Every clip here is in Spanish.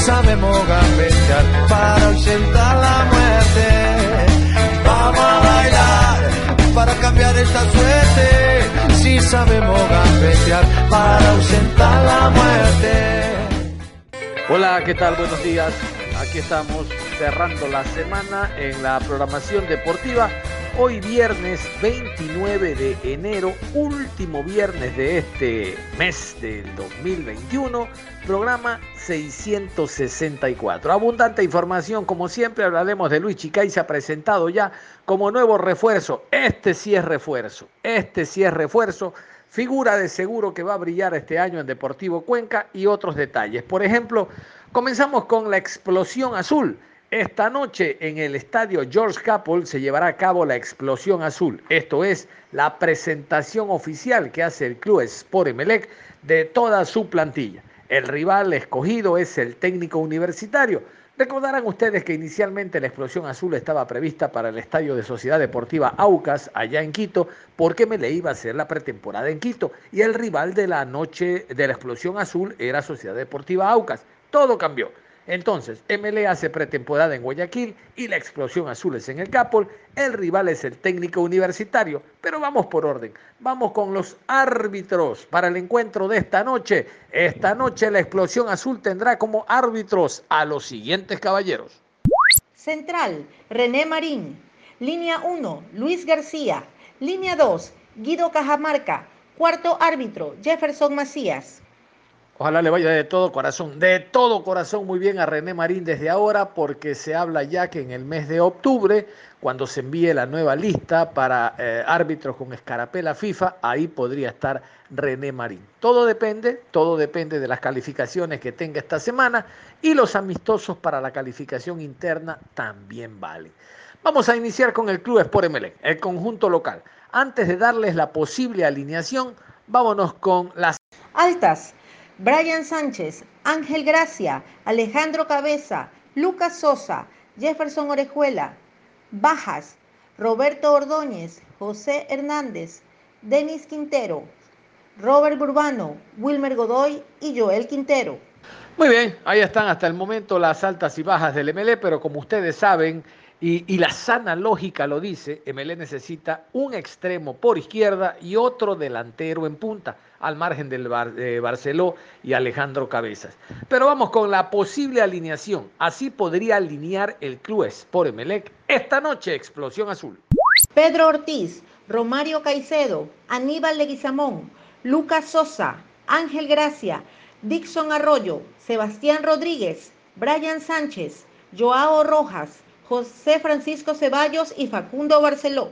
Sabemos gambetear para ausentar la muerte. Vamos a bailar para cambiar esta suerte. Si sabemos gambetear para ausentar la muerte. Hola, ¿qué tal? Buenos días. Aquí estamos cerrando la semana en la programación deportiva Hoy viernes 29 de enero, último viernes de este mes del 2021, programa 664. Abundante información, como siempre hablaremos de Luis Chicay, se ha presentado ya como nuevo refuerzo. Este sí es refuerzo, este sí es refuerzo. Figura de seguro que va a brillar este año en Deportivo Cuenca y otros detalles. Por ejemplo, comenzamos con la explosión azul esta noche en el estadio George Capel se llevará a cabo la explosión azul. Esto es la presentación oficial que hace el club Sport Emelec de toda su plantilla. El rival escogido es el técnico universitario. Recordarán ustedes que inicialmente la explosión azul estaba prevista para el estadio de Sociedad Deportiva Aucas, allá en Quito, porque me le iba a hacer la pretemporada en Quito. Y el rival de la noche de la explosión azul era Sociedad Deportiva Aucas. Todo cambió. Entonces, MLE hace pretemporada en Guayaquil y la explosión azul es en el Capol. El rival es el técnico universitario. Pero vamos por orden. Vamos con los árbitros para el encuentro de esta noche. Esta noche la explosión azul tendrá como árbitros a los siguientes caballeros. Central, René Marín. Línea 1, Luis García. Línea 2, Guido Cajamarca. Cuarto árbitro, Jefferson Macías. Ojalá le vaya de todo corazón, de todo corazón muy bien a René Marín desde ahora, porque se habla ya que en el mes de octubre, cuando se envíe la nueva lista para eh, árbitros con escarapela FIFA, ahí podría estar René Marín. Todo depende, todo depende de las calificaciones que tenga esta semana y los amistosos para la calificación interna también valen. Vamos a iniciar con el Club Sport el conjunto local. Antes de darles la posible alineación, vámonos con las altas. Brian Sánchez, Ángel Gracia, Alejandro Cabeza, Lucas Sosa, Jefferson Orejuela, Bajas, Roberto Ordóñez, José Hernández, Denis Quintero, Robert Burbano, Wilmer Godoy y Joel Quintero. Muy bien, ahí están hasta el momento las altas y bajas del MLE, pero como ustedes saben, y, la sana lógica lo dice, MLE necesita un extremo por izquierda y otro delantero en punta, al margen del de Barceló y Alejandro Cabezas. Pero vamos con la posible alineación. Así podría alinear el club por Emelec esta noche, Explosión Azul. Pedro Ortiz, Romario Caicedo, Aníbal Leguizamón, Lucas Sosa, Ángel Gracia, Dixon Arroyo, Sebastián Rodríguez, Brian Sánchez, Joao Rojas, José Francisco Ceballos y Facundo Barceló.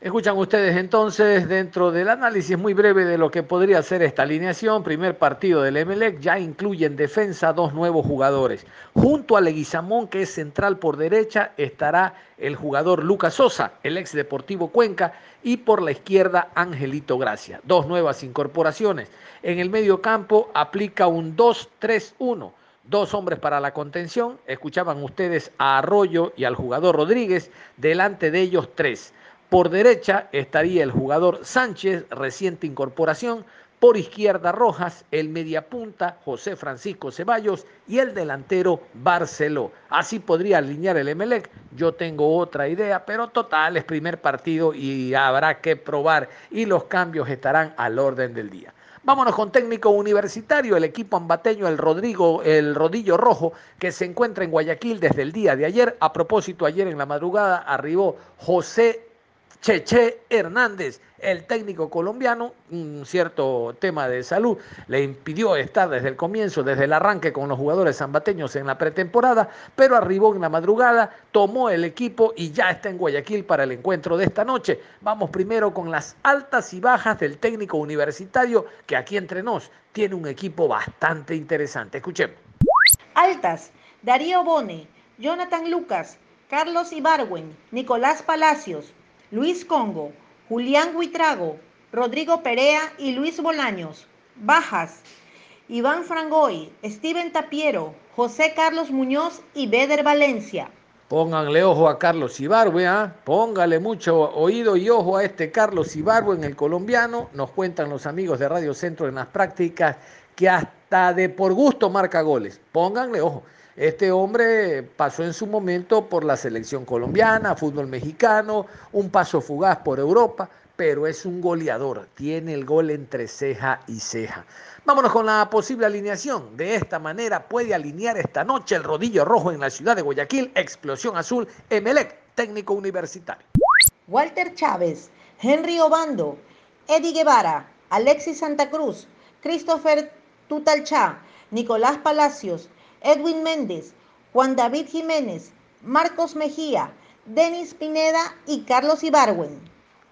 Escuchan ustedes entonces dentro del análisis muy breve de lo que podría ser esta alineación. Primer partido del Emelec ya incluye en defensa dos nuevos jugadores. Junto a Leguizamón, que es central por derecha, estará el jugador Lucas Sosa, el ex Deportivo Cuenca, y por la izquierda Angelito Gracia. Dos nuevas incorporaciones. En el medio campo aplica un 2-3-1 dos hombres para la contención. Escuchaban ustedes a Arroyo y al jugador Rodríguez, delante de ellos tres. Por derecha estaría el jugador Sánchez, reciente incorporación. Por izquierda Rojas, el mediapunta José Francisco Ceballos y el delantero Barceló. Así podría alinear el Emelec. Yo tengo otra idea, pero total es primer partido y habrá que probar y los cambios estarán al orden del día. Vámonos con técnico universitario, el equipo ambateño, el Rodrigo, el Rodillo Rojo, que se encuentra en Guayaquil desde el día de ayer. A propósito, ayer en la madrugada arribó José Cheche Hernández, el técnico colombiano, un cierto tema de salud le impidió estar desde el comienzo, desde el arranque con los jugadores zambateños en la pretemporada, pero arribó en la madrugada, tomó el equipo y ya está en Guayaquil para el encuentro de esta noche. Vamos primero con las altas y bajas del técnico universitario que aquí entre nos tiene un equipo bastante interesante. Escuchemos. Altas, Darío Bone, Jonathan Lucas, Carlos Ibarwen, Nicolás Palacios, Luis Congo, Julián Huitrago, Rodrigo Perea y Luis Bolaños. Bajas, Iván Frangoy, Steven Tapiero, José Carlos Muñoz y Beder Valencia. Pónganle ojo a Carlos Ibarwe, ¿ah? póngale mucho oído y ojo a este Carlos Ibarwe en el colombiano. Nos cuentan los amigos de Radio Centro en las prácticas que hasta de por gusto marca goles. Pónganle ojo. Este hombre pasó en su momento por la selección colombiana, fútbol mexicano, un paso fugaz por Europa, pero es un goleador, tiene el gol entre ceja y ceja. Vámonos con la posible alineación. De esta manera puede alinear esta noche el rodillo rojo en la ciudad de Guayaquil, explosión azul, Emelec, técnico universitario. Walter Chávez, Henry Obando, Eddie Guevara, Alexis Santa Cruz, Christopher Tutalchá, Nicolás Palacios, Edwin Méndez, Juan David Jiménez, Marcos Mejía, Denis Pineda y Carlos Ibarwen.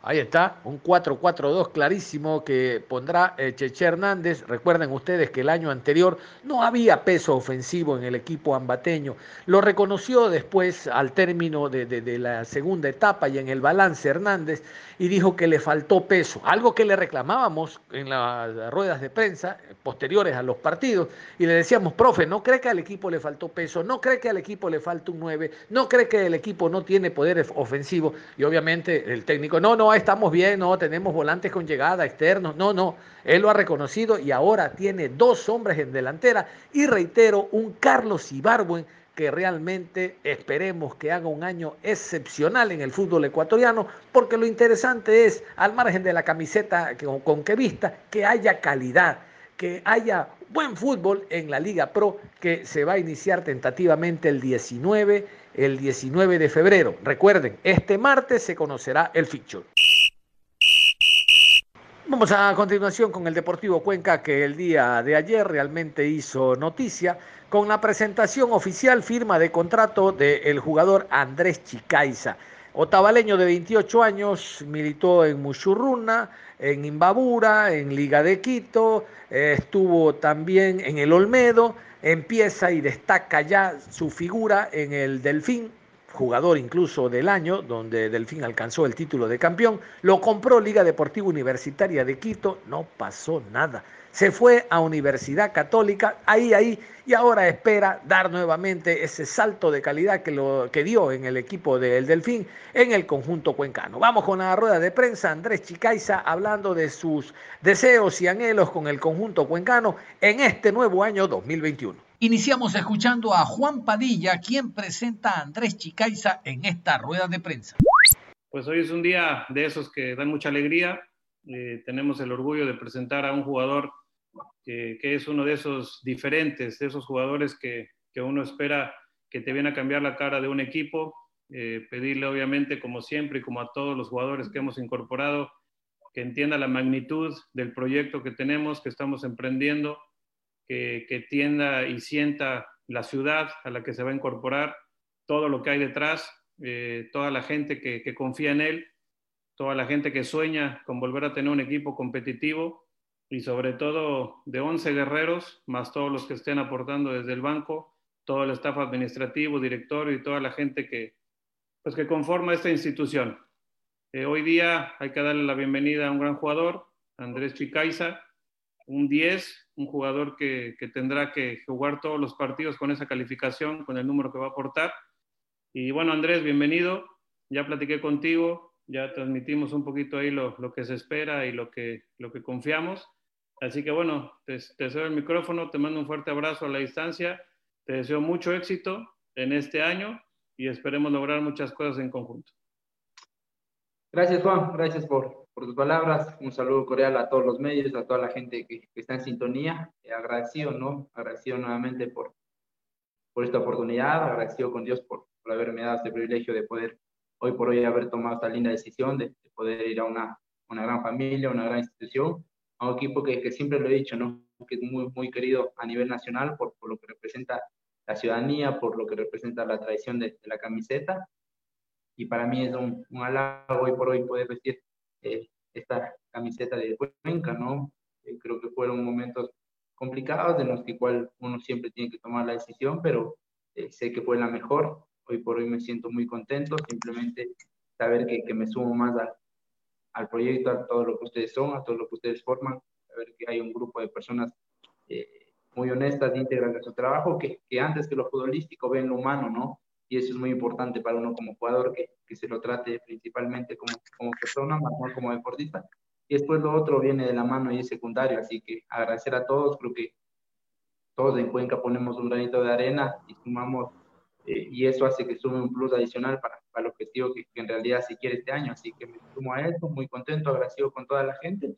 Ahí está, un 4-4-2 clarísimo que pondrá eh, Cheche Hernández. Recuerden ustedes que el año anterior no había peso ofensivo en el equipo ambateño. Lo reconoció después al término de, de, la segunda etapa y en el balance Hernández y dijo que le faltó peso, algo que le reclamábamos en las ruedas de prensa eh, posteriores a los partidos y le decíamos, profe, ¿no cree que al equipo le faltó peso? ¿No cree que al equipo le falta un 9? ¿No cree que el equipo no tiene poder ofensivo? Y obviamente el técnico, no, no, estamos bien, no, tenemos volantes con llegada externos, no, no, él lo ha reconocido y ahora tiene dos hombres en delantera y reitero, un Carlos Ibarwen que realmente esperemos que haga un año excepcional en el fútbol ecuatoriano, porque lo interesante es, al margen de la camiseta con que vista, que haya calidad, que haya buen fútbol en la Liga Pro que se va a iniciar tentativamente el 19, el 19 de febrero. Recuerden, este martes se conocerá el fixture. Vamos a continuación con el Deportivo Cuenca que el día de ayer realmente hizo noticia con la presentación oficial firma de contrato del jugador Andrés Chicaiza. Otavaleño de 28 años, militó en Muchurruna, en Imbabura, en Liga de Quito, eh, estuvo también en el Olmedo, empieza y destaca ya su figura en el Delfín, jugador incluso del año, donde Delfín alcanzó el título de campeón, lo compró Liga Deportiva Universitaria de Quito, no pasó nada. Se fue a Universidad Católica, ahí, ahí, y ahora espera dar nuevamente ese salto de calidad que, lo, que dio en el equipo del Delfín en el conjunto cuencano. Vamos con la rueda de prensa, Andrés Chicaiza hablando de sus deseos y anhelos con el conjunto cuencano en este nuevo año 2021. Iniciamos escuchando a Juan Padilla, quien presenta a Andrés Chicaiza en esta rueda de prensa. Pues hoy es un día de esos que dan mucha alegría. Eh, tenemos el orgullo de presentar a un jugador que, es uno de esos diferentes, de esos jugadores que, que, uno espera que te viene a cambiar la cara de un equipo. Eh, pedirle obviamente, como siempre y como a todos los jugadores que hemos incorporado, que entienda la magnitud del proyecto que tenemos, que estamos emprendiendo que, tienda y sienta la ciudad a la que se va a incorporar, todo lo que hay detrás, eh, toda la gente que, confía en él, toda la gente que sueña con volver a tener un equipo competitivo y sobre todo de 11 guerreros, más todos los que estén aportando desde el banco, todo el staff administrativo, directorio y toda la gente que, pues que conforma esta institución. Eh, hoy día hay que darle la bienvenida a un gran jugador, Andrés Chicaiza, un 10, un jugador que, tendrá que jugar todos los partidos con esa calificación, con el número que va a aportar. Y bueno, Andrés, bienvenido. Ya platiqué contigo, ya transmitimos un poquito ahí lo, que se espera y lo que, lo que confiamos. Así que bueno, te, te cedo el micrófono, te mando un fuerte abrazo a la distancia, te deseo mucho éxito en este año y esperemos lograr muchas cosas en conjunto. Gracias Juan, gracias por, por tus palabras. Un saludo cordial a todos los medios, a toda la gente que, está en sintonía. Eh, agradecido, ¿no? Agradecido nuevamente por, por esta oportunidad, agradecido con Dios por, por haberme dado este privilegio de poder hoy por hoy haber tomado esta linda decisión de, poder ir a una, una gran familia, una gran institución, a un equipo que, que siempre lo he dicho, ¿no? que es muy, muy querido a nivel nacional por, por lo que representa la ciudadanía, por lo que representa la tradición de, la camiseta. Y para mí es un, un halago hoy por hoy poder vestir eh, esta camiseta de Cuenca, ¿no? Eh, creo que fueron momentos complicados de los que igual uno siempre tiene que tomar la decisión, pero eh, sé que fue la mejor. Hoy por hoy me siento muy contento, simplemente saber que, que me sumo más a, al proyecto, a todo lo que ustedes son, a todo lo que ustedes forman, saber que hay un grupo de personas eh, muy honestas, íntegras de su trabajo, que, que, antes que lo futbolístico ven lo humano, ¿no? Y eso es muy importante para uno como jugador, que, que se lo trate principalmente como, como persona, más no como deportista. Y después lo otro viene de la mano y es secundario, así que agradecer a todos, creo que todos en Cuenca ponemos un granito de arena y sumamos, eh, y eso hace que sume un plus adicional para, para el objetivo que, que, en realidad se quiere este año, así que me sumo a eso, muy contento, agradecido con toda la gente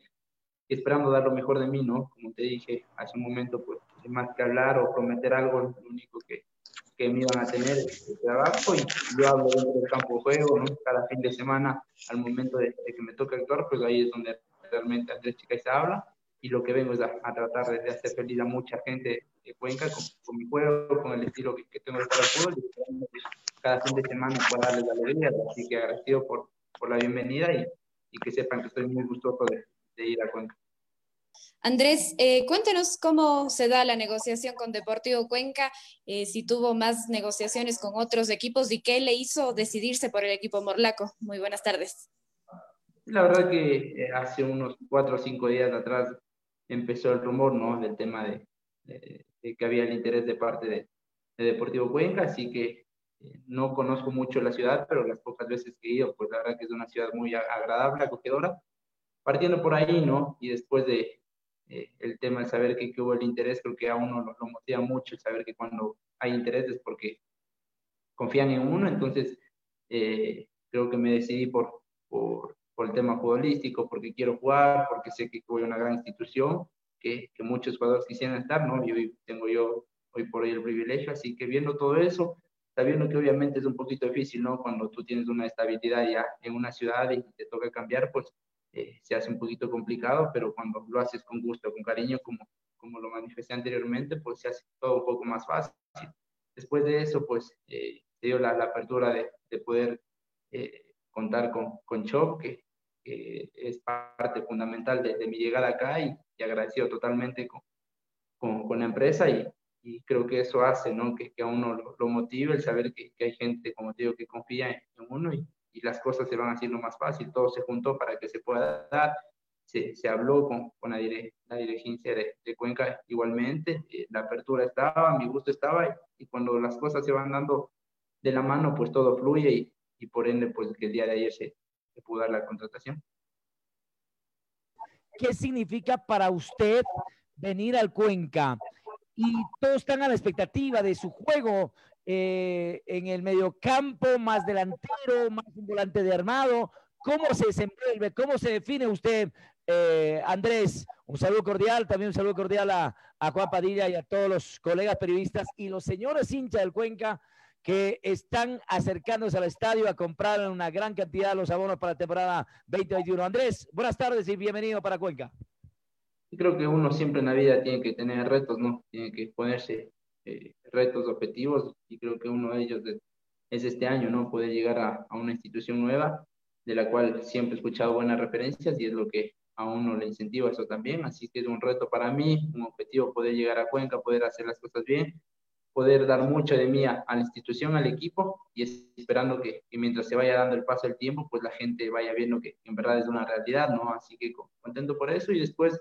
esperando dar lo mejor de mí, ¿no? Como te dije hace un momento, pues, más que hablar o prometer algo, lo único que, que me iban a tener el trabajo y yo hablo dentro del campo de juego, ¿no? Cada fin de semana, al momento de, que me toca actuar, pues ahí es donde realmente Andrés Chica se habla y lo que vengo es a, tratar de, hacer feliz a mucha gente de Cuenca con, mi juego, con el estilo que, tengo de jugar al fútbol y cada fin de semana pueda darles la alegría, así que agradecido por, por la bienvenida y, y que sepan que estoy muy gustoso de, de ir a Cuenca. Andrés, eh, cuéntenos cómo se da la negociación con Deportivo Cuenca, eh, si tuvo más negociaciones con otros equipos y qué le hizo decidirse por el equipo Morlaco. Muy buenas tardes. La verdad que eh, hace unos cuatro o cinco días atrás empezó el rumor ¿no? del tema de, que había el interés de parte de, de Deportivo Cuenca, así que no conozco mucho la ciudad, pero las pocas veces que he ido, pues la verdad que es una ciudad muy agradable, acogedora partiendo por ahí, ¿no? Y después de eh, el tema de saber que, hubo el interés, creo que a uno lo, motiva mucho el saber que cuando hay interés es porque confían en uno, entonces eh, creo que me decidí por, por, por, el tema futbolístico, porque quiero jugar, porque sé que voy a una gran institución, que, que muchos jugadores quisieran estar, ¿no? Y hoy tengo yo hoy por hoy el privilegio, así que viendo todo eso, sabiendo que obviamente es un poquito difícil, ¿no? Cuando tú tienes una estabilidad ya en una ciudad y te toca cambiar, pues eh, se hace un poquito complicado, pero cuando lo haces con gusto, con cariño, como, como lo manifesté anteriormente, pues se hace todo un poco más fácil. Después de eso, pues eh, dio la, apertura de, de poder eh, contar con, con Chop, que, es parte fundamental de, mi llegada acá y, y agradecido totalmente con, con, la empresa y, creo que eso hace ¿no? que, que a uno lo, motive el saber que, que, hay gente, como te digo, que confía en uno y las cosas se van haciendo más fácil. Todo se juntó para que se pueda dar. Se, se habló con, con la, la, dirigencia de, de Cuenca igualmente. Eh, la apertura estaba, mi gusto estaba y, cuando las cosas se van dando de la mano, pues todo fluye y, y por ende, pues que el día de ayer se, se pudo dar la contratación. ¿Qué significa para usted venir al Cuenca? Y todos están a la expectativa de su juego, eh, en el mediocampo, más delantero, más un volante de armado. ¿Cómo se desenvuelve? ¿Cómo se define usted, eh, Andrés? Un saludo cordial, también un saludo cordial a, a, Juan Padilla y a todos los colegas periodistas y los señores hinchas del Cuenca que están acercándose al estadio a comprar una gran cantidad de los abonos para la temporada 2021. Andrés, buenas tardes y bienvenido para Cuenca. Creo que uno siempre en la vida tiene que tener retos, ¿no? Tiene que ponerse eh, retos, objetivos, y creo que uno de ellos es este año, ¿no? Poder llegar a, una institución nueva, de la cual siempre he escuchado buenas referencias y es lo que a uno le incentiva eso también, así que es un reto para mí, un objetivo poder llegar a Cuenca, poder hacer las cosas bien, poder dar mucho de mí a, la institución, al equipo, y esperando que, que, mientras se vaya dando el paso del tiempo, pues la gente vaya viendo que en verdad es una realidad, ¿no? Así que contento por eso, y después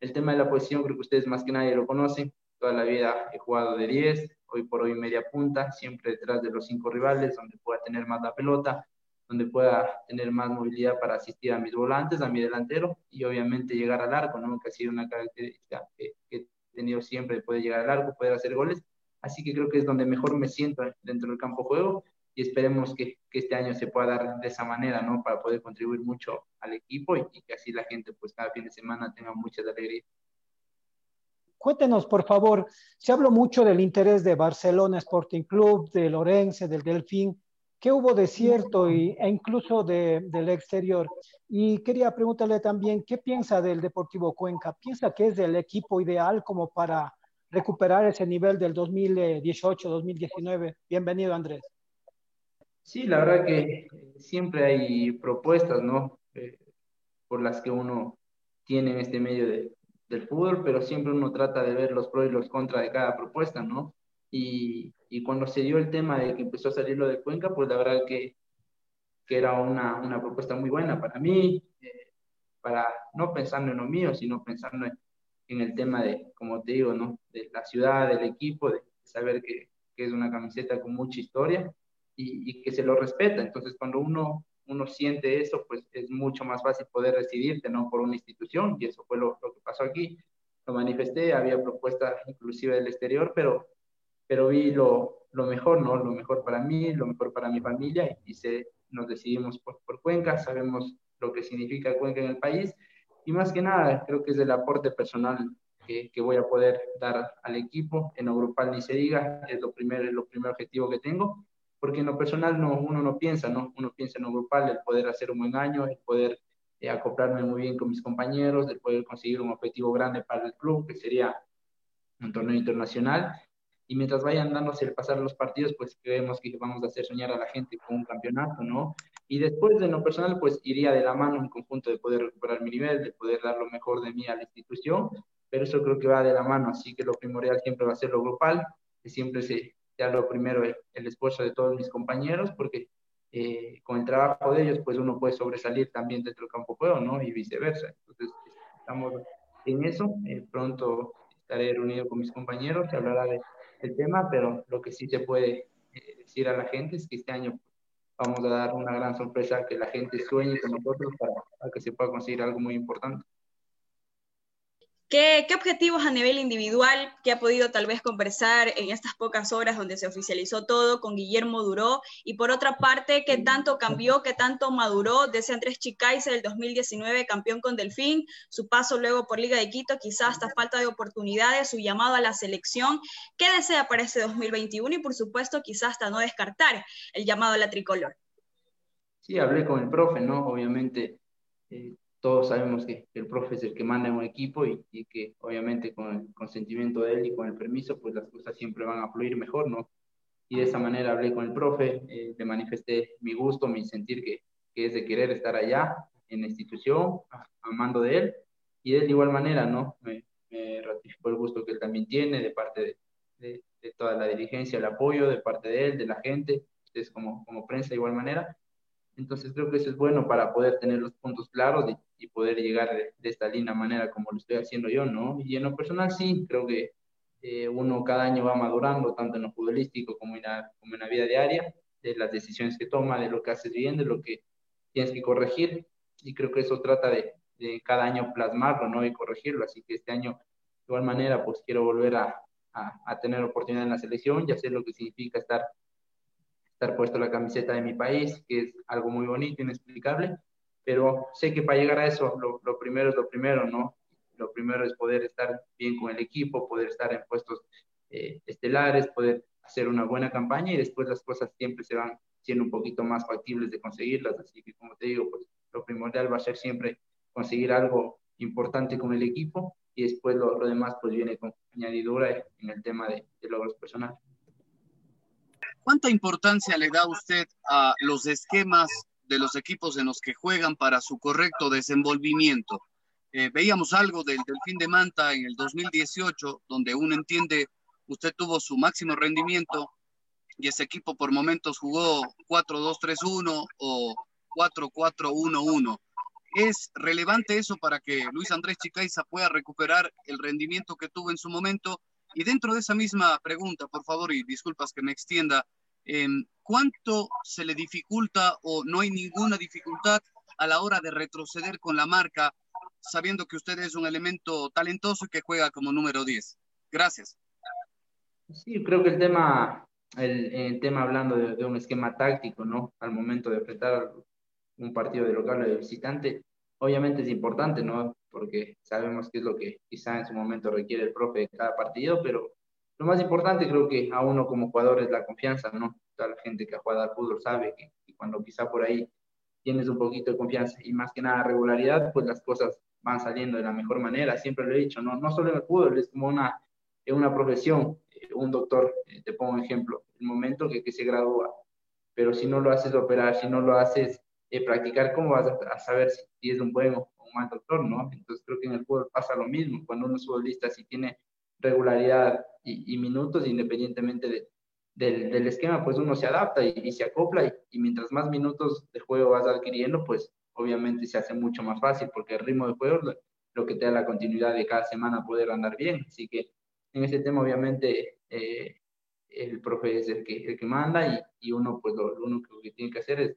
el tema de la posición, creo que ustedes más que nadie lo conocen, Toda la vida he jugado de 10, hoy por hoy media punta, siempre detrás de los cinco rivales, donde pueda tener más la pelota, donde pueda tener más movilidad para asistir a mis volantes, a mi delantero y obviamente llegar al arco, ¿no? que ha sido una característica que, que he tenido siempre, de poder llegar al arco, poder hacer goles. Así que creo que es donde mejor me siento dentro del campo juego y esperemos que, que, este año se pueda dar de esa manera, ¿no? Para poder contribuir mucho al equipo y, y que así la gente, pues cada fin de semana tenga mucha alegría. Cuéntenos, por favor, se habló mucho del interés de Barcelona Sporting Club, de Lorense, del Delfín. ¿Qué hubo de cierto y, e incluso de, del exterior? Y quería preguntarle también, ¿qué piensa del Deportivo Cuenca? ¿Piensa que es el equipo ideal como para recuperar ese nivel del 2018-2019? Bienvenido, Andrés. Sí, la verdad que siempre hay propuestas, ¿no? Eh, por las que uno tiene en este medio de, del fútbol, pero siempre uno trata de ver los pros y los contras de cada propuesta, ¿no? Y, cuando se dio el tema de que empezó a salir lo de Cuenca, pues la verdad que, que era una, una, propuesta muy buena para mí, eh, para no pensando en lo mío, sino pensando en, el tema de, como te digo, ¿no? De la ciudad, del equipo, de saber que, que es una camiseta con mucha historia y, que se lo respeta. Entonces, cuando uno, uno siente eso, pues es mucho más fácil poder decidirte, ¿no? Por una institución, y eso fue lo, lo que pasó aquí. Lo manifesté, había propuestas inclusive del exterior, pero pero vi lo, lo, mejor, ¿no? Lo mejor para mí, lo mejor para mi familia y, se, nos decidimos por, por, Cuenca, sabemos lo que significa Cuenca en el país y más que nada creo que es el aporte personal que, que voy a poder dar al equipo, en lo grupal ni se diga, es lo primer, es lo primer objetivo que tengo, porque en lo personal no, uno no piensa, ¿no? Uno piensa en lo grupal, el poder hacer un buen año, el poder eh, acoplarme muy bien con mis compañeros, el poder conseguir un objetivo grande para el club, que sería un torneo internacional y mientras vayan dándose el pasar los partidos, pues creemos que vamos a hacer soñar a la gente con un campeonato, ¿no? Y después de lo personal, pues iría de la mano en conjunto de poder recuperar mi nivel, de poder dar lo mejor de mí a la institución, pero eso creo que va de la mano, así que lo primordial siempre va a ser lo grupal, que siempre se, lo primero el, el, esfuerzo de todos mis compañeros, porque eh, con el trabajo de ellos, pues uno puede sobresalir también dentro del campo juego, ¿no? Y viceversa. Entonces, estamos en eso, eh, pronto estaré reunido con mis compañeros, se hablará de el tema, pero lo que sí se puede eh, decir a la gente es que este año vamos a dar una gran sorpresa que la gente sueñe con nosotros para, para que se pueda conseguir algo muy importante. ¿Qué, ¿Qué, objetivos a nivel individual que ha podido tal vez conversar en estas pocas horas donde se oficializó todo con Guillermo Duró? Y por otra parte, ¿qué tanto cambió, qué tanto maduró de ese Andrés Chicaiza del 2019, campeón con Delfín, su paso luego por Liga de Quito, quizás hasta falta de oportunidades, su llamado a la selección? ¿Qué desea para ese 2021? Y por supuesto, quizás hasta no descartar el llamado a la tricolor. Sí, hablé con el profe, ¿no? Obviamente. Eh, todos sabemos que, el profe es el que manda en un equipo y, y, que obviamente con el consentimiento de él y con el permiso, pues las cosas siempre van a fluir mejor, ¿no? Y de esa manera hablé con el profe, eh, le manifesté mi gusto, mi sentir que, que, es de querer estar allá en la institución, amando de él, y de igual manera, ¿no? Me, me, ratificó el gusto que él también tiene de parte de, de, de, toda la dirigencia, el apoyo de parte de él, de la gente, ustedes como, como prensa de igual manera. Entonces creo que eso es bueno para poder tener los puntos claros y, y poder llegar de, de, esta linda manera como lo estoy haciendo yo, ¿no? Y en lo personal sí, creo que eh, uno cada año va madurando, tanto en lo futbolístico como en la, como en la vida diaria, de las decisiones que toma, de lo que haces bien, de lo que tienes que corregir, y creo que eso trata de, de cada año plasmarlo, ¿no? Y corregirlo, así que este año, de igual manera, pues quiero volver a, a, a tener oportunidad en la selección, ya sé lo que significa estar estar puesto la camiseta de mi país, que es algo muy bonito, inexplicable, pero sé que para llegar a eso, lo, lo, primero es lo primero, ¿no? Lo primero es poder estar bien con el equipo, poder estar en puestos eh, estelares, poder hacer una buena campaña y después las cosas siempre se van siendo un poquito más factibles de conseguirlas. Así que, como te digo, pues lo primordial va a ser siempre conseguir algo importante con el equipo y después lo, lo demás pues viene con añadidura en el tema de, de logros personales. ¿Cuánta importancia le da usted a los esquemas de los equipos en los que juegan para su correcto desenvolvimiento. Eh, veíamos algo del Delfín de Manta en el 2018, donde uno entiende, usted tuvo su máximo rendimiento y ese equipo por momentos jugó 4-2-3-1 o 4-4-1-1. ¿Es relevante eso para que Luis Andrés Chicaiza pueda recuperar el rendimiento que tuvo en su momento? Y dentro de esa misma pregunta, por favor, y disculpas que me extienda, eh, ¿cuánto se le dificulta o no hay ninguna dificultad a la hora de retroceder con la marca, sabiendo que usted es un elemento talentoso y que juega como número 10? Gracias. Sí, creo que el tema, el, tema hablando de, de, un esquema táctico, ¿no? Al momento de enfrentar un partido de local o de visitante, obviamente es importante, ¿no? Porque sabemos qué es lo que quizá en su momento requiere el profe de cada partido, pero lo más importante creo que a uno como jugador es la confianza, ¿no? toda la gente que ha jugado al fútbol sabe que, cuando quizá por ahí tienes un poquito de confianza y más que nada regularidad, pues las cosas van saliendo de la mejor manera. Siempre lo he dicho, no, no solo en el fútbol, es como una, una profesión. Eh, un doctor, eh, te pongo un ejemplo, el momento que, que se gradúa, pero si no lo haces operar, si no lo haces eh, practicar, ¿cómo vas a, saber si, es un buen o un mal doctor, no? Entonces creo que en el fútbol pasa lo mismo. Cuando uno es futbolista, si tiene regularidad y, minutos, independientemente de, del, del, esquema, pues uno se adapta y, se acopla y, mientras más minutos de juego vas adquiriendo, pues obviamente se hace mucho más fácil porque el ritmo de juego lo, lo que te da la continuidad de cada semana poder andar bien. Así que en ese tema obviamente eh, el profe es el que, el que manda y, y uno pues lo, lo, único que tiene que hacer es,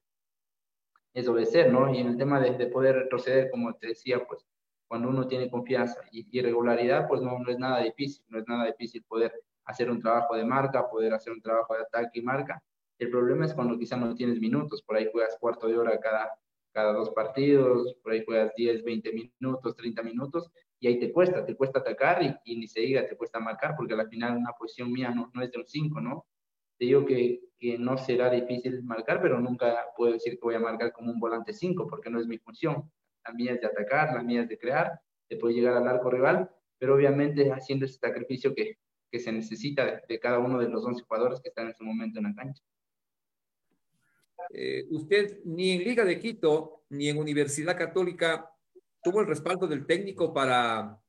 es obedecer, ¿no? Y en el tema de, de, poder retroceder, como te decía, pues cuando uno tiene confianza y, regularidad, pues no, no es nada difícil, no es nada difícil poder hacer un trabajo de marca, poder hacer un trabajo de ataque y marca. El problema es cuando quizá no tienes minutos, por ahí juegas cuarto de hora cada, cada dos partidos, por ahí juegas 10, 20 minutos, 30 minutos, y ahí te cuesta, te cuesta atacar y, y ni se diga, te cuesta marcar, porque al final una posición mía no, no es de un 5, ¿no? Te digo que, que, no será difícil marcar, pero nunca puedo decir que voy a marcar como un volante 5, porque no es mi función. La mía es de atacar, la mía es de crear, de poder llegar al arco rival, pero obviamente haciendo ese sacrificio que, que se necesita de, de, cada uno de los 11 jugadores que están en su momento en la cancha. Eh, usted ni en Liga de Quito ni en Universidad Católica tuvo el respaldo del técnico para,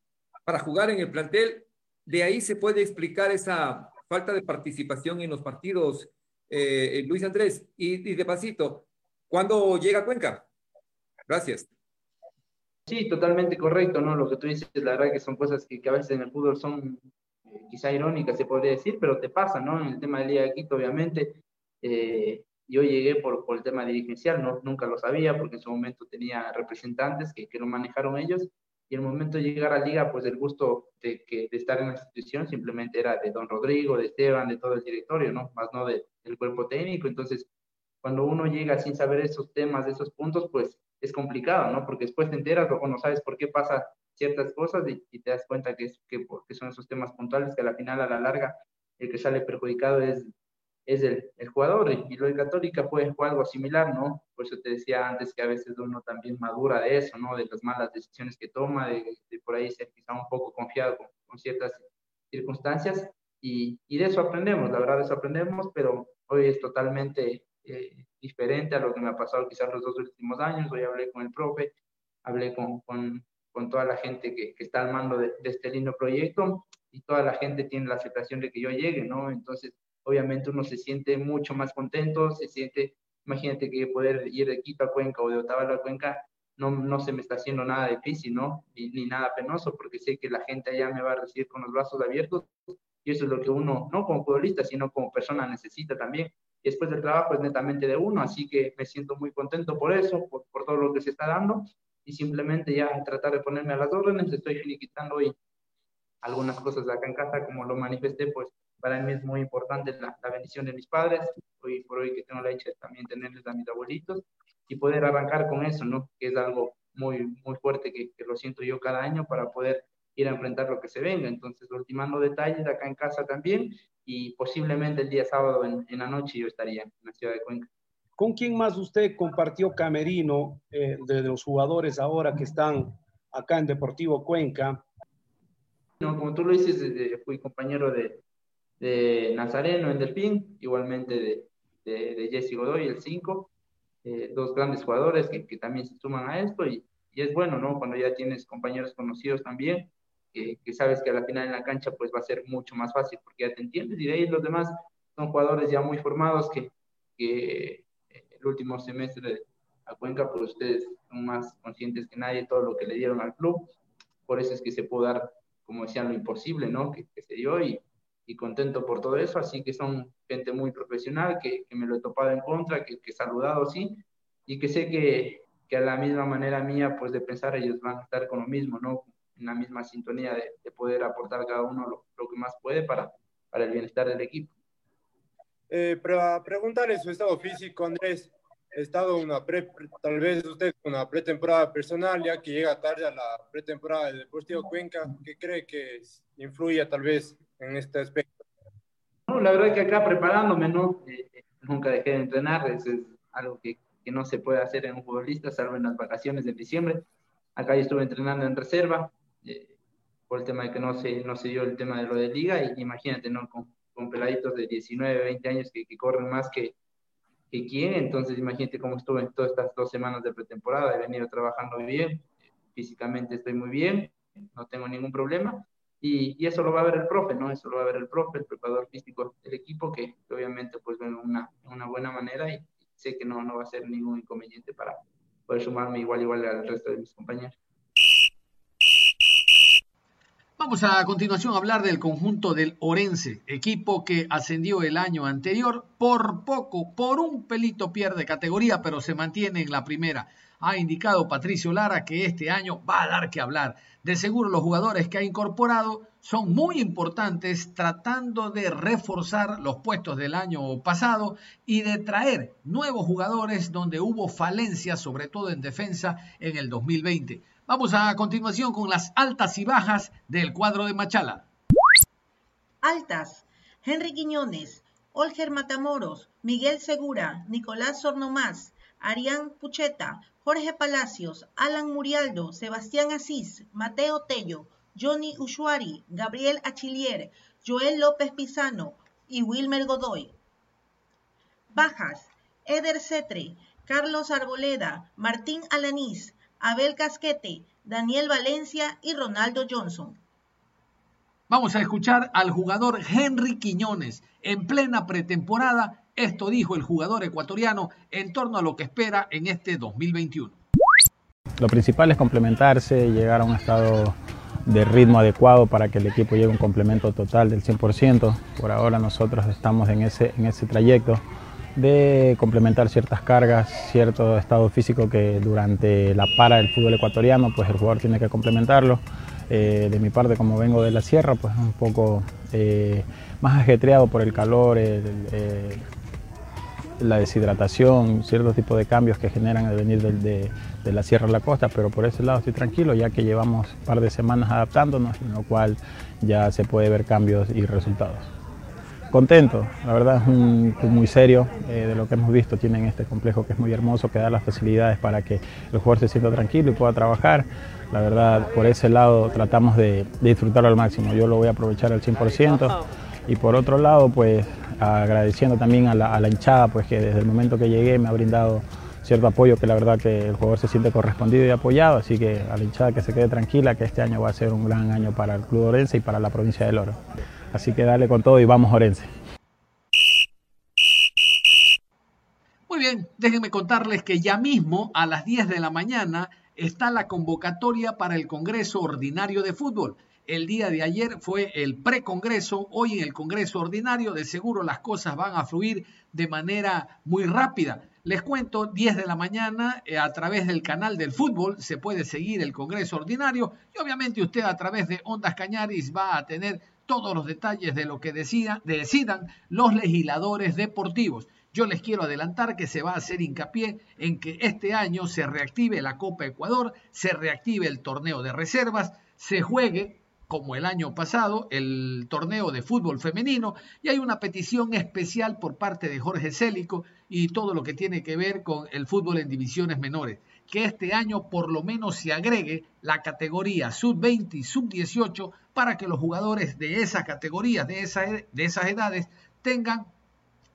para jugar en el plantel. De ahí se puede explicar esa falta de participación en los partidos, eh, Luis Andrés. Y, y de pasito, ¿cuándo llega Cuenca? Gracias. Sí, totalmente correcto, ¿no? Lo que tú dices, la verdad que son cosas que, que a veces en el fútbol son eh, quizá irónicas, se podría decir, pero te pasa, ¿no? En el tema de Liga de Quito, obviamente, eh, yo llegué por, por, el tema dirigencial, no, nunca lo sabía, porque en su momento tenía representantes que, que lo manejaron ellos, y el momento de llegar a Liga, pues el gusto de, que, de estar en la institución simplemente era de don Rodrigo, de Esteban, de todo el directorio, ¿no? Más no de, del cuerpo técnico, entonces, cuando uno llega sin saber esos temas, esos puntos, pues es complicado, ¿no? Porque después te enteras o no sabes por qué pasa ciertas cosas y, y te das cuenta que, es, que, que, son esos temas puntuales que a la final, a la larga, el que sale perjudicado es, es el, el jugador. Y, lo de Católica fue, fue, algo similar, ¿no? Por eso te decía antes que a veces uno también madura de eso, ¿no? De las malas decisiones que toma, de, de por ahí ser quizá un poco confiado con, con ciertas circunstancias. Y, y, de eso aprendemos, la verdad, de eso aprendemos, pero hoy es totalmente eh, diferente a lo que me ha pasado quizás los dos últimos años. Hoy hablé con el profe, hablé con, con, con toda la gente que, que, está al mando de, de, este lindo proyecto y toda la gente tiene la aceptación de que yo llegue, ¿no? Entonces, obviamente uno se siente mucho más contento, se siente, imagínate que poder ir de Quito a Cuenca o de Otavalo a Cuenca no, no se me está haciendo nada difícil, ¿no? Ni, ni nada penoso, porque sé que la gente allá me va a recibir con los brazos abiertos y eso es lo que uno, no como futbolista, sino como persona necesita también y después del trabajo es netamente de uno, así que me siento muy contento por eso, por, por, todo lo que se está dando y simplemente ya tratar de ponerme a las órdenes, estoy finiquitando hoy algunas cosas de acá en casa, como lo manifesté, pues para mí es muy importante la, la bendición de mis padres, hoy por hoy que tengo la dicha de también tenerles a mis abuelitos y poder arrancar con eso, ¿no? Que es algo muy, muy fuerte que, que lo siento yo cada año para poder ir a enfrentar lo que se venga. Entonces, ultimando detalles acá en casa también y posiblemente el día sábado en, en la noche yo estaría en la ciudad de Cuenca. ¿Con quién más usted compartió camerino eh, de los jugadores ahora que están acá en Deportivo Cuenca? No, como tú lo dices, eh, fui compañero de, de, Nazareno en Delfín, igualmente de, de, de Jesse Godoy, el 5, eh, dos grandes jugadores que, que, también se suman a esto y, y es bueno, ¿no? Cuando ya tienes compañeros conocidos también, que, que, sabes que a la final en la cancha pues va a ser mucho más fácil porque ya te entiendes y de ahí los demás son jugadores ya muy formados que, que el último semestre a Cuenca pues ustedes son más conscientes que nadie todo lo que le dieron al club, por eso es que se pudo dar, como decían, lo imposible, ¿no? Que, que se dio y, y, contento por todo eso, así que son gente muy profesional, que, que me lo he topado en contra, que he saludado, sí, y que sé que, que a la misma manera mía, pues de pensar, ellos van a estar con lo mismo, ¿no? En la misma sintonía de, de poder aportar cada uno lo, lo, que más puede para, para el bienestar del equipo. Eh, para preguntarle su estado físico, Andrés, ha estado una pre, tal vez usted una pretemporada personal, ya que llega tarde a la pretemporada del Deportivo Cuenca, ¿qué cree que influye tal vez en este aspecto? No, la verdad que acá preparándome, ¿no? Eh, nunca dejé de entrenar, eso es algo que, que, no se puede hacer en un futbolista, salvo en las vacaciones de diciembre. Acá yo estuve entrenando en reserva, eh, por el tema de que no se, no se dio el tema de lo de liga, y imagínate, ¿no? Con, con peladitos de 19, 20 años que, corren más que, que quién, entonces imagínate cómo estuve en todas estas dos semanas de pretemporada, he venido trabajando bien, físicamente estoy muy bien, no tengo ningún problema, y, y, eso lo va a ver el profe, ¿no? Eso lo va a ver el profe, el preparador físico del equipo, que, obviamente pues ven una, una buena manera y, sé que no, no va a ser ningún inconveniente para poder sumarme igual igual al resto de mis compañeros. Vamos a, continuación a hablar del conjunto del Orense, equipo que ascendió el año anterior, por poco, por un pelito pierde categoría, pero se mantiene en la primera. Ha indicado Patricio Lara que este año va a dar que hablar. De seguro los jugadores que ha incorporado son muy importantes tratando de reforzar los puestos del año pasado y de traer nuevos jugadores donde hubo falencias, sobre todo en defensa, en el 2020. Vamos a continuación con las altas y bajas del cuadro de Machala. Altas. Henry Quiñones, Olger Matamoros, Miguel Segura, Nicolás Sornomás, Arián Pucheta, Jorge Palacios, Alan Murialdo, Sebastián Asís, Mateo Tello, Johnny Ushuari, Gabriel Achillier, Joel López Pizano y Wilmer Godoy. Bajas. Eder Cetre, Carlos Arboleda, Martín Alanís, Abel Casquete, Daniel Valencia y Ronaldo Johnson. Vamos a escuchar al jugador Henry Quiñones. En plena pretemporada, esto dijo el jugador ecuatoriano en torno a lo que espera en este 2021. Lo principal es complementarse, llegar a un estado de ritmo adecuado para que el equipo llegue a un complemento total del 100%. Por ahora nosotros estamos en ese, en ese trayecto de complementar ciertas cargas, cierto estado físico que durante la para del fútbol ecuatoriano pues el jugador tiene que complementarlo. Eh, de mi parte, como vengo de la sierra, pues un poco eh, más ajetreado por el calor, el, el, la deshidratación, ciertos tipos de cambios que generan al venir de, de, de, la sierra a la costa, pero por ese lado estoy tranquilo ya que llevamos un par de semanas adaptándonos, en lo cual ya se puede ver cambios y resultados contento, la verdad es muy serio eh, de lo que hemos visto, tienen este complejo que es muy hermoso, que da las facilidades para que el jugador se sienta tranquilo y pueda trabajar. La verdad, por ese lado tratamos de, de disfrutarlo al máximo, yo lo voy a aprovechar al 100% y por otro lado, pues agradeciendo también a la, a la hinchada, pues que desde el momento que llegué me ha brindado cierto apoyo que la verdad que el jugador se siente correspondido y apoyado, así que a la hinchada que se quede tranquila, que este año va a ser un gran año para el Club Orense y para la provincia del Oro. Así que dale con todo y vamos Orense. Muy bien, déjenme contarles que ya mismo a las 10 de la mañana está la convocatoria para el Congreso Ordinario de Fútbol. El día de ayer fue el precongreso, hoy en el Congreso Ordinario, de seguro las cosas van a fluir de manera muy rápida. Les cuento, 10 de la mañana, eh, a través del canal del fútbol se puede seguir el Congreso Ordinario y obviamente usted a través de Ondas Cañaris va a tener todos los detalles de lo que decida, decidan los legisladores deportivos. Yo les quiero adelantar que se va a hacer hincapié en que este año se reactive la Copa Ecuador, se reactive el torneo de reservas, se juegue como el año pasado, el torneo de fútbol femenino, y hay una petición especial por parte de Jorge Célico y todo lo que tiene que ver con el fútbol en divisiones menores, que este año por lo menos se agregue la categoría sub-20 y sub-18 para que los jugadores de esas categorías, de, esa, de esas edades, tengan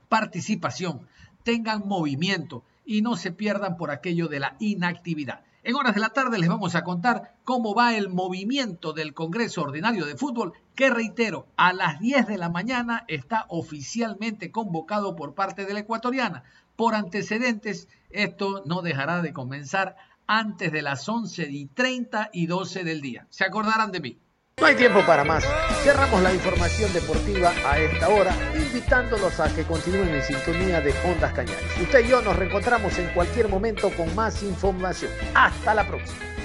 participación, tengan movimiento y no se pierdan por aquello de la inactividad. En horas de la tarde les vamos a contar cómo va el movimiento del Congreso Ordinario de Fútbol, que reitero, a las 10 de la mañana está oficialmente convocado por parte de la ecuatoriana. Por antecedentes, esto no dejará de comenzar antes de las 11 y 30 y 12 del día. Se acordarán de mí. No hay tiempo para más. Cerramos la información deportiva a esta hora, invitándolos a que continúen en sintonía de Ondas Cañares. Usted y yo nos reencontramos en cualquier momento con más información. Hasta la próxima.